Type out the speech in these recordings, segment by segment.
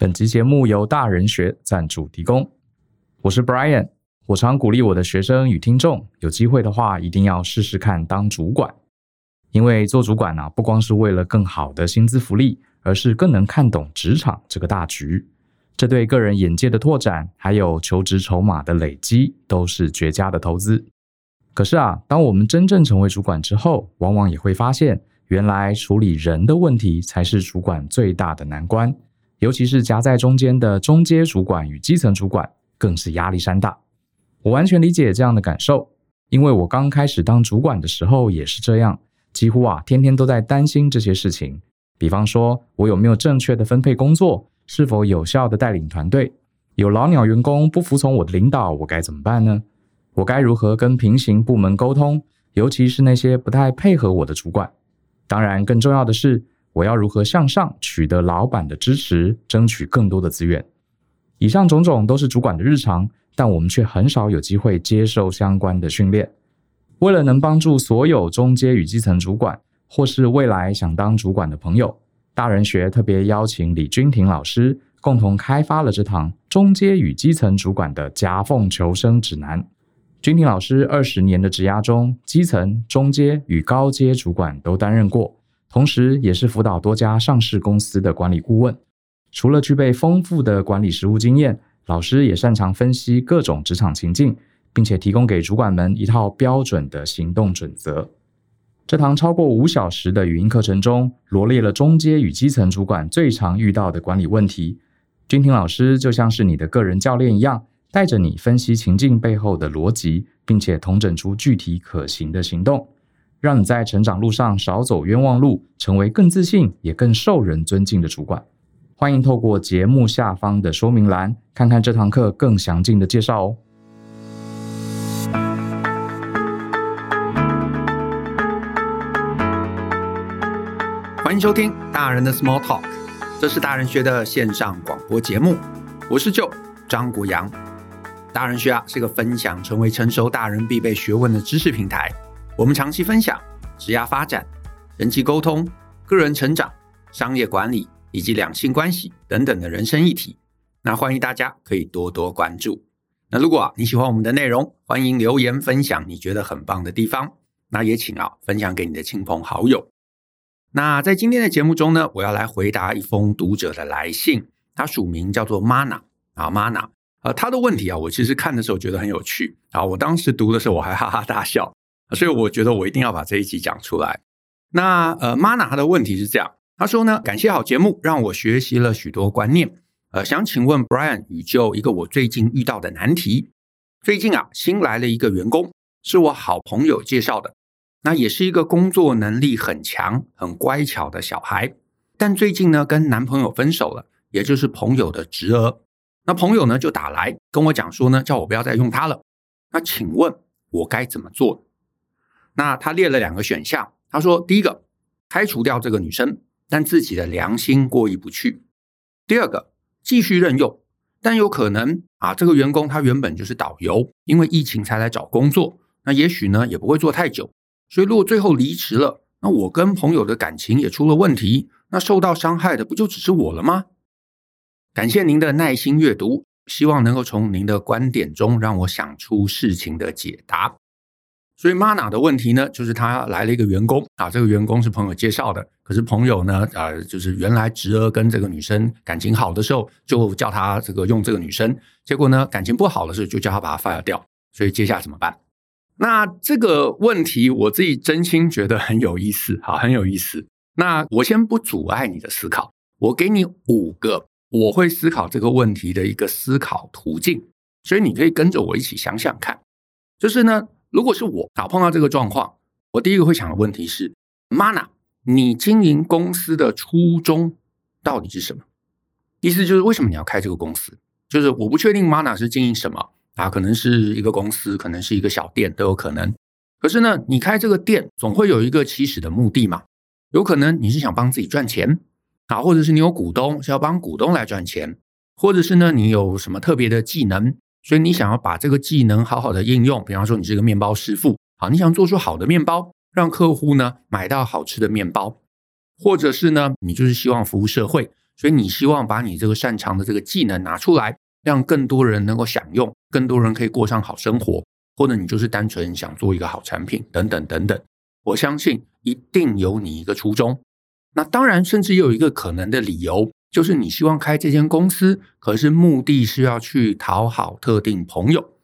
本集节目由大人学赞助提供。我是 Brian，我常鼓励我的学生与听众，有机会的话一定要试试看当主管，因为做主管呢，不光是为了更好的薪资福利，而是更能看懂职场这个大局。这对个人眼界的拓展，还有求职筹码的累积，都是绝佳的投资。可是啊，当我们真正成为主管之后，往往也会发现，原来处理人的问题才是主管最大的难关。尤其是夹在中间的中阶主管与基层主管，更是压力山大。我完全理解这样的感受，因为我刚开始当主管的时候也是这样，几乎啊天天都在担心这些事情。比方说，我有没有正确的分配工作，是否有效的带领团队？有老鸟员工不服从我的领导，我该怎么办呢？我该如何跟平行部门沟通，尤其是那些不太配合我的主管？当然，更重要的是，我要如何向上取得老板的支持，争取更多的资源？以上种种都是主管的日常，但我们却很少有机会接受相关的训练。为了能帮助所有中阶与基层主管，或是未来想当主管的朋友，大人学特别邀请李君婷老师共同开发了这堂中阶与基层主管的夹缝求生指南。君婷老师二十年的职涯中，基层、中阶与高阶主管都担任过，同时也是辅导多家上市公司的管理顾问。除了具备丰富的管理实务经验，老师也擅长分析各种职场情境，并且提供给主管们一套标准的行动准则。这堂超过五小时的语音课程中，罗列了中阶与基层主管最常遇到的管理问题。君婷老师就像是你的个人教练一样。带着你分析情境背后的逻辑，并且统整出具体可行的行动，让你在成长路上少走冤枉路，成为更自信也更受人尊敬的主管。欢迎透过节目下方的说明栏，看看这堂课更详尽的介绍哦。欢迎收听大人的 Small Talk，这是大人学的线上广播节目，我是舅张国阳。大人学啊，是个分享成为成熟大人必备学问的知识平台。我们长期分享职业发展、人际沟通、个人成长、商业管理以及两性关系等等的人生议题。那欢迎大家可以多多关注。那如果啊你喜欢我们的内容，欢迎留言分享你觉得很棒的地方。那也请啊分享给你的亲朋好友。那在今天的节目中呢，我要来回答一封读者的来信，他署名叫做 Mana 啊 Mana。呃，他的问题啊，我其实看的时候觉得很有趣啊。我当时读的时候，我还哈哈大笑，所以我觉得我一定要把这一集讲出来。那呃，Mana 他的问题是这样，他说呢，感谢好节目，让我学习了许多观念。呃，想请问 Brian 宇宙一个我最近遇到的难题。最近啊，新来了一个员工，是我好朋友介绍的，那也是一个工作能力很强、很乖巧的小孩，但最近呢，跟男朋友分手了，也就是朋友的侄儿。那朋友呢就打来跟我讲说呢，叫我不要再用他了。那请问我该怎么做？那他列了两个选项，他说第一个开除掉这个女生，但自己的良心过意不去；第二个继续任用，但有可能啊，这个员工他原本就是导游，因为疫情才来找工作，那也许呢也不会做太久，所以如果最后离职了，那我跟朋友的感情也出了问题，那受到伤害的不就只是我了吗？感谢您的耐心阅读，希望能够从您的观点中让我想出事情的解答。所以 Mana 的问题呢，就是他来了一个员工啊，这个员工是朋友介绍的，可是朋友呢，呃，就是原来侄儿跟这个女生感情好的时候，就叫他这个用这个女生，结果呢，感情不好的时候，就叫他把他 fire 掉。所以接下来怎么办？那这个问题我自己真心觉得很有意思，好，很有意思。那我先不阻碍你的思考，我给你五个。我会思考这个问题的一个思考途径，所以你可以跟着我一起想想看。就是呢，如果是我啊碰到这个状况，我第一个会想的问题是：Mana，你经营公司的初衷到底是什么？意思就是为什么你要开这个公司？就是我不确定 Mana 是经营什么啊，可能是一个公司，可能是一个小店都有可能。可是呢，你开这个店总会有一个起始的目的嘛，有可能你是想帮自己赚钱。啊，或者是你有股东，是要帮股东来赚钱，或者是呢，你有什么特别的技能，所以你想要把这个技能好好的应用。比方说，你是一个面包师傅，好，你想做出好的面包，让客户呢买到好吃的面包，或者是呢，你就是希望服务社会，所以你希望把你这个擅长的这个技能拿出来，让更多人能够享用，更多人可以过上好生活，或者你就是单纯想做一个好产品，等等等等。我相信一定有你一个初衷。那当然，甚至有一个可能的理由，就是你希望开这间公司，可是目的是要去讨好特定朋友。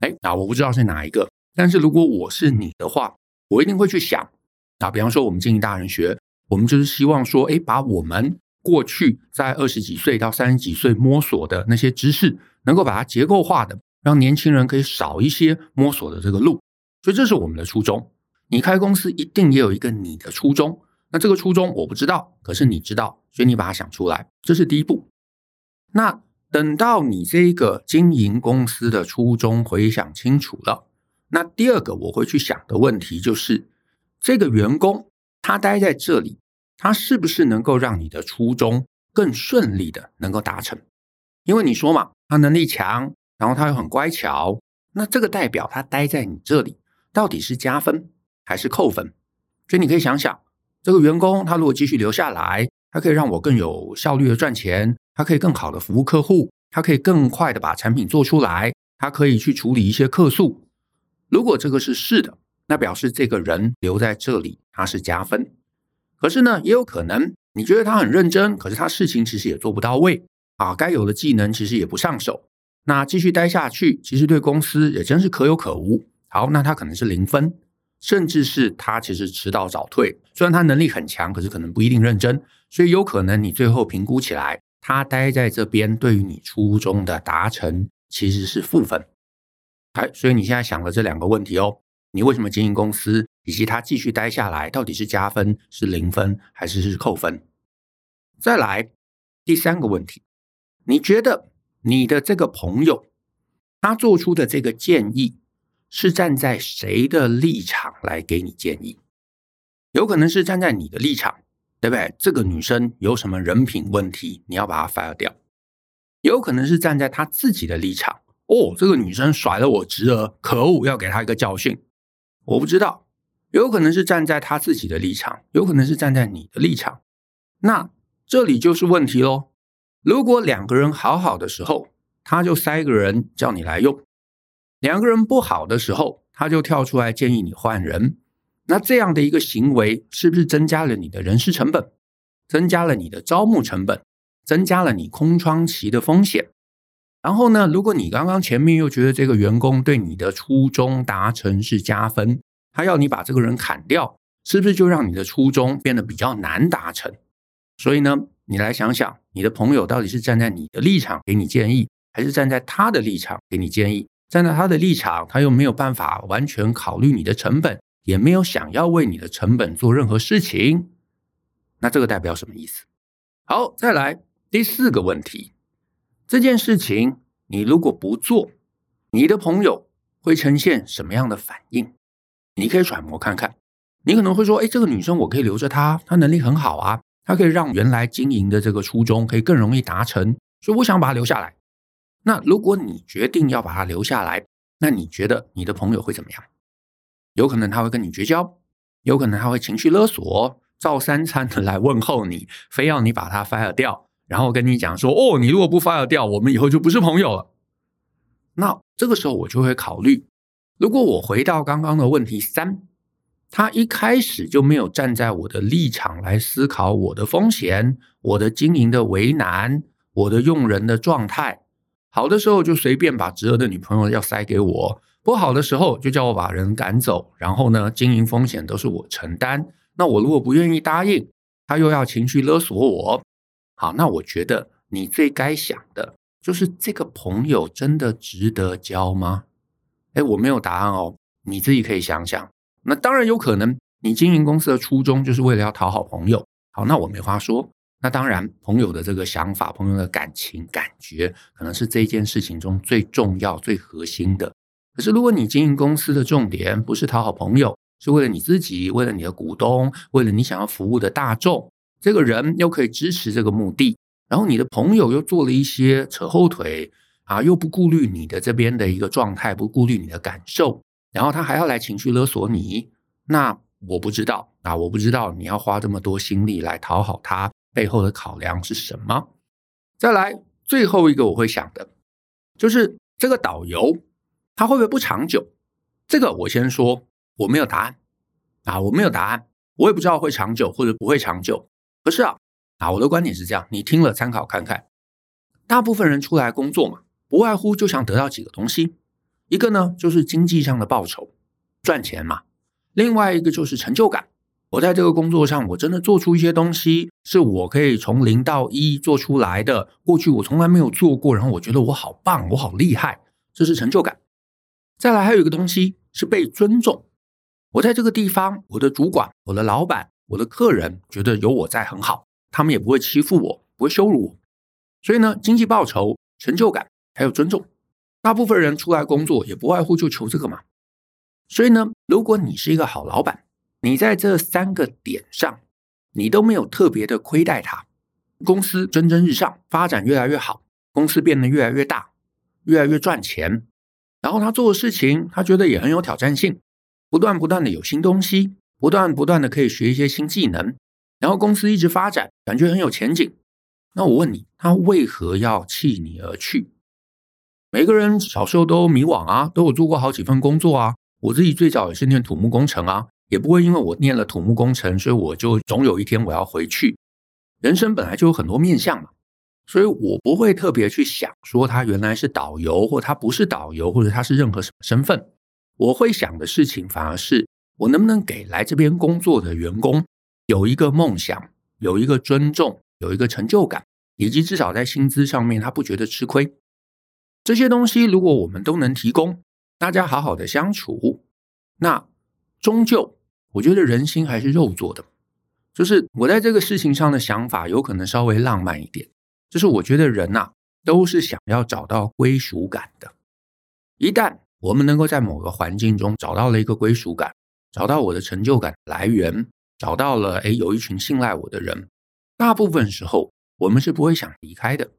哎，那我不知道是哪一个，但是如果我是你的话，我一定会去想。啊，比方说我们经营大人学，我们就是希望说，哎，把我们过去在二十几岁到三十几岁摸索的那些知识，能够把它结构化的，让年轻人可以少一些摸索的这个路。所以这是我们的初衷。你开公司一定也有一个你的初衷。那这个初衷我不知道，可是你知道，所以你把它想出来，这是第一步。那等到你这个经营公司的初衷回想清楚了，那第二个我会去想的问题就是。这个员工他待在这里，他是不是能够让你的初衷更顺利的能够达成？因为你说嘛，他能力强，然后他又很乖巧，那这个代表他待在你这里到底是加分还是扣分？所以你可以想想，这个员工他如果继续留下来，他可以让我更有效率的赚钱，他可以更好的服务客户，他可以更快的把产品做出来，他可以去处理一些客诉。如果这个是是的。那表示这个人留在这里，他是加分。可是呢，也有可能你觉得他很认真，可是他事情其实也做不到位啊，该有的技能其实也不上手。那继续待下去，其实对公司也真是可有可无。好，那他可能是零分，甚至是他其实迟到早退。虽然他能力很强，可是可能不一定认真。所以有可能你最后评估起来，他待在这边对于你初衷的达成其实是负分。哎，所以你现在想了这两个问题哦。你为什么经营公司？以及他继续待下来，到底是加分、是零分，还是是扣分？再来第三个问题，你觉得你的这个朋友他做出的这个建议是站在谁的立场来给你建议？有可能是站在你的立场，对不对？这个女生有什么人品问题，你要把她 fire 掉。有可能是站在他自己的立场，哦，这个女生甩了我侄儿，可恶，要给她一个教训。我不知道，有可能是站在他自己的立场，有可能是站在你的立场。那这里就是问题喽。如果两个人好好的时候，他就塞个人叫你来用；两个人不好的时候，他就跳出来建议你换人。那这样的一个行为，是不是增加了你的人事成本，增加了你的招募成本，增加了你空窗期的风险？然后呢，如果你刚刚前面又觉得这个员工对你的初衷达成是加分，他要你把这个人砍掉，是不是就让你的初衷变得比较难达成？所以呢，你来想想，你的朋友到底是站在你的立场给你建议，还是站在他的立场给你建议？站在他的立场，他又没有办法完全考虑你的成本，也没有想要为你的成本做任何事情，那这个代表什么意思？好，再来第四个问题。这件事情，你如果不做，你的朋友会呈现什么样的反应？你可以揣摩看看。你可能会说：“哎，这个女生我可以留着她，她能力很好啊，她可以让原来经营的这个初衷可以更容易达成，所以我想把她留下来。”那如果你决定要把他留下来，那你觉得你的朋友会怎么样？有可能他会跟你绝交，有可能他会情绪勒索，照三餐的来问候你，非要你把他 fire 掉。然后跟你讲说，哦，你如果不 fire 掉，我们以后就不是朋友了。那这个时候我就会考虑，如果我回到刚刚的问题三，他一开始就没有站在我的立场来思考我的风险、我的经营的为难、我的用人的状态，好的时候就随便把侄儿的女朋友要塞给我，不好的时候就叫我把人赶走，然后呢，经营风险都是我承担。那我如果不愿意答应，他又要情绪勒索我。好，那我觉得你最该想的就是这个朋友真的值得交吗？诶，我没有答案哦，你自己可以想想。那当然有可能，你经营公司的初衷就是为了要讨好朋友。好，那我没话说。那当然，朋友的这个想法、朋友的感情、感觉，可能是这件事情中最重要、最核心的。可是，如果你经营公司的重点不是讨好朋友，是为了你自己，为了你的股东，为了你想要服务的大众。这个人又可以支持这个目的，然后你的朋友又做了一些扯后腿啊，又不顾虑你的这边的一个状态，不顾虑你的感受，然后他还要来情绪勒索你，那我不知道啊，我不知道你要花这么多心力来讨好他，背后的考量是什么？再来，最后一个我会想的，就是这个导游他会不会不长久？这个我先说，我没有答案啊，我没有答案，我也不知道会长久或者不会长久。可是啊，啊，我的观点是这样，你听了参考看看。大部分人出来工作嘛，不外乎就想得到几个东西，一个呢就是经济上的报酬，赚钱嘛；另外一个就是成就感。我在这个工作上，我真的做出一些东西，是我可以从零到一做出来的。过去我从来没有做过，然后我觉得我好棒，我好厉害，这是成就感。再来还有一个东西是被尊重。我在这个地方，我的主管、我的老板、我的客人觉得有我在很好，他们也不会欺负我，不会羞辱我。所以呢，经济报酬、成就感还有尊重，大部分人出来工作也不外乎就求这个嘛。所以呢，如果你是一个好老板，你在这三个点上，你都没有特别的亏待他，公司蒸蒸日上，发展越来越好，公司变得越来越大，越来越赚钱，然后他做的事情，他觉得也很有挑战性，不断不断的有新东西，不断不断的可以学一些新技能，然后公司一直发展，感觉很有前景。那我问你，他为何要弃你而去？每个人小时候都迷惘啊，都有做过好几份工作啊。我自己最早也是念土木工程啊。也不会因为我念了土木工程，所以我就总有一天我要回去。人生本来就有很多面向嘛，所以我不会特别去想说他原来是导游，或他不是导游，或者他是任何什么身份。我会想的事情反而是我能不能给来这边工作的员工有一个梦想，有一个尊重，有一个成就感，以及至少在薪资上面他不觉得吃亏。这些东西如果我们都能提供，大家好好的相处，那终究。我觉得人心还是肉做的，就是我在这个事情上的想法有可能稍微浪漫一点，就是我觉得人呐都是想要找到归属感的。一旦我们能够在某个环境中找到了一个归属感，找到我的成就感来源，找到了诶有一群信赖我的人，大部分时候我们是不会想离开的。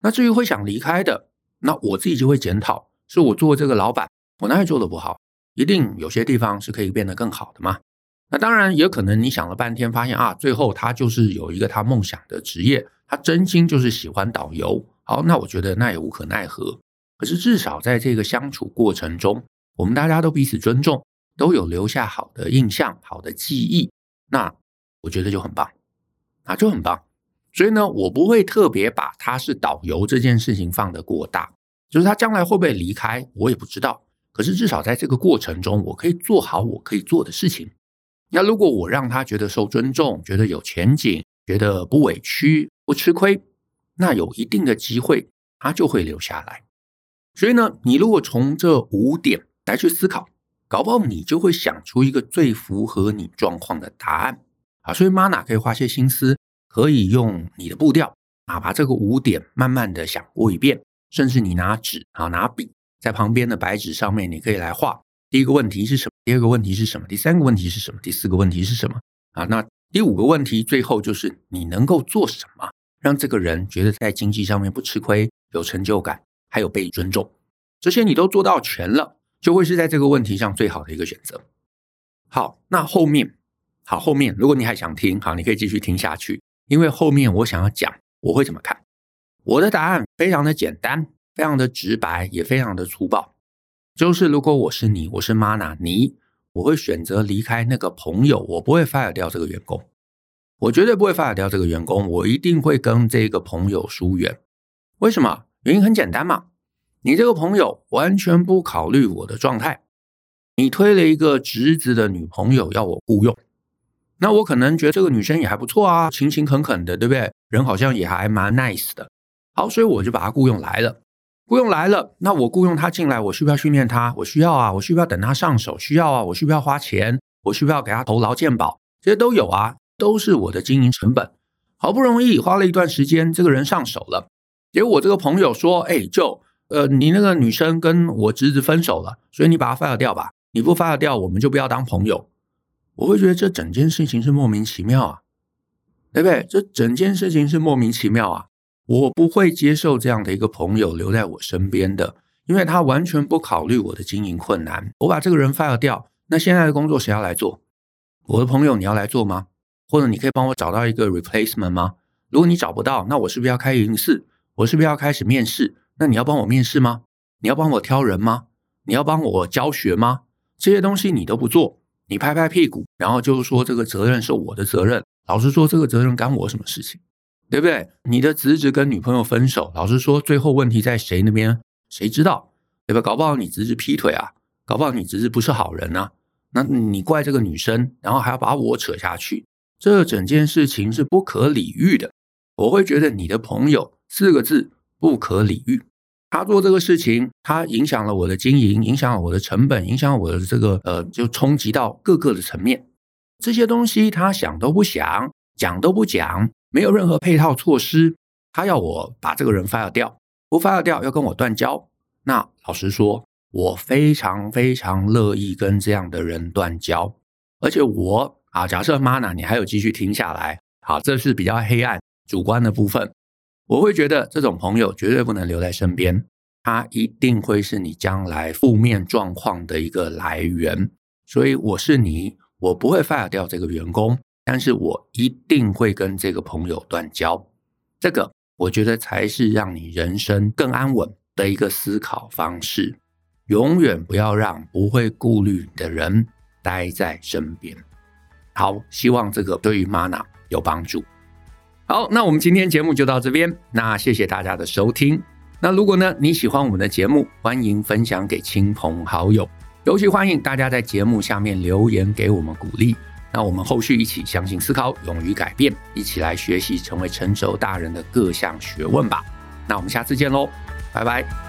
那至于会想离开的，那我自己就会检讨，是我做这个老板，我哪里做的不好？一定有些地方是可以变得更好的嘛？那当然也可能你想了半天，发现啊，最后他就是有一个他梦想的职业，他真心就是喜欢导游。好，那我觉得那也无可奈何。可是至少在这个相处过程中，我们大家都彼此尊重，都有留下好的印象、好的记忆，那我觉得就很棒，啊，就很棒。所以呢，我不会特别把他是导游这件事情放得过大，就是他将来会不会离开，我也不知道。可是至少在这个过程中，我可以做好我可以做的事情。那如果我让他觉得受尊重，觉得有前景，觉得不委屈、不吃亏，那有一定的机会，他就会留下来。所以呢，你如果从这五点来去思考，搞不好你就会想出一个最符合你状况的答案啊。所以 Mana 可以花些心思，可以用你的步调啊，把这个五点慢慢的想过一遍，甚至你拿纸啊，拿笔。在旁边的白纸上面，你可以来画。第一个问题是什么？第二个问题是什么？第三个问题是什么？第四个问题是什么？啊，那第五个问题最后就是你能够做什么，让这个人觉得在经济上面不吃亏，有成就感，还有被尊重。这些你都做到全了，就会是在这个问题上最好的一个选择。好，那后面，好，后面如果你还想听，好，你可以继续听下去，因为后面我想要讲我会怎么看。我的答案非常的简单。非常的直白，也非常的粗暴，就是如果我是你，我是 Mana，你，我会选择离开那个朋友，我不会 fire 掉这个员工，我绝对不会 fire 掉这个员工，我一定会跟这个朋友疏远。为什么？原因很简单嘛，你这个朋友完全不考虑我的状态，你推了一个侄子的女朋友要我雇佣，那我可能觉得这个女生也还不错啊，勤勤恳恳的，对不对？人好像也还蛮 nice 的，好，所以我就把她雇佣来了。雇佣来了，那我雇佣他进来，我需不需要训练他？我需要啊，我需不需要等他上手？需要啊，我需不需要花钱？我需不需要给他投劳健保？这些都有啊，都是我的经营成本。好不容易花了一段时间，这个人上手了，结果我这个朋友说：“哎，就呃，你那个女生跟我侄子分手了，所以你把他 fire 掉吧。你不 fire 掉，我们就不要当朋友。”我会觉得这整件事情是莫名其妙啊，对不对？这整件事情是莫名其妙啊。我不会接受这样的一个朋友留在我身边的，因为他完全不考虑我的经营困难。我把这个人 fire 掉，那现在的工作谁要来做？我的朋友你要来做吗？或者你可以帮我找到一个 replacement 吗？如果你找不到，那我是不是要开104？我是不是要开始面试？那你要帮我面试吗？你要帮我挑人吗？你要帮我教学吗？这些东西你都不做，你拍拍屁股，然后就是说这个责任是我的责任。老实说，这个责任干我什么事情？对不对？你的侄子跟女朋友分手，老实说，最后问题在谁那边？谁知道？对吧？搞不好你侄子劈腿啊，搞不好你侄子不是好人啊。那你怪这个女生，然后还要把我扯下去，这整件事情是不可理喻的。我会觉得你的朋友四个字不可理喻。他做这个事情，他影响了我的经营，影响了我的成本，影响了我的这个呃，就冲击到各个的层面。这些东西他想都不想，讲都不讲。没有任何配套措施，他要我把这个人 fire 掉，不 fire 掉要跟我断交。那老实说，我非常非常乐意跟这样的人断交。而且我啊，假设 Mana 你还有继续听下来，好，这是比较黑暗主观的部分。我会觉得这种朋友绝对不能留在身边，他一定会是你将来负面状况的一个来源。所以我是你，我不会 fire 掉这个员工。但是我一定会跟这个朋友断交，这个我觉得才是让你人生更安稳的一个思考方式。永远不要让不会顾虑你的人待在身边。好，希望这个对于 Mana 有帮助。好，那我们今天节目就到这边。那谢谢大家的收听。那如果呢你喜欢我们的节目，欢迎分享给亲朋好友，尤其欢迎大家在节目下面留言给我们鼓励。那我们后续一起相信思考，勇于改变，一起来学习成为成熟大人的各项学问吧。那我们下次见喽，拜拜。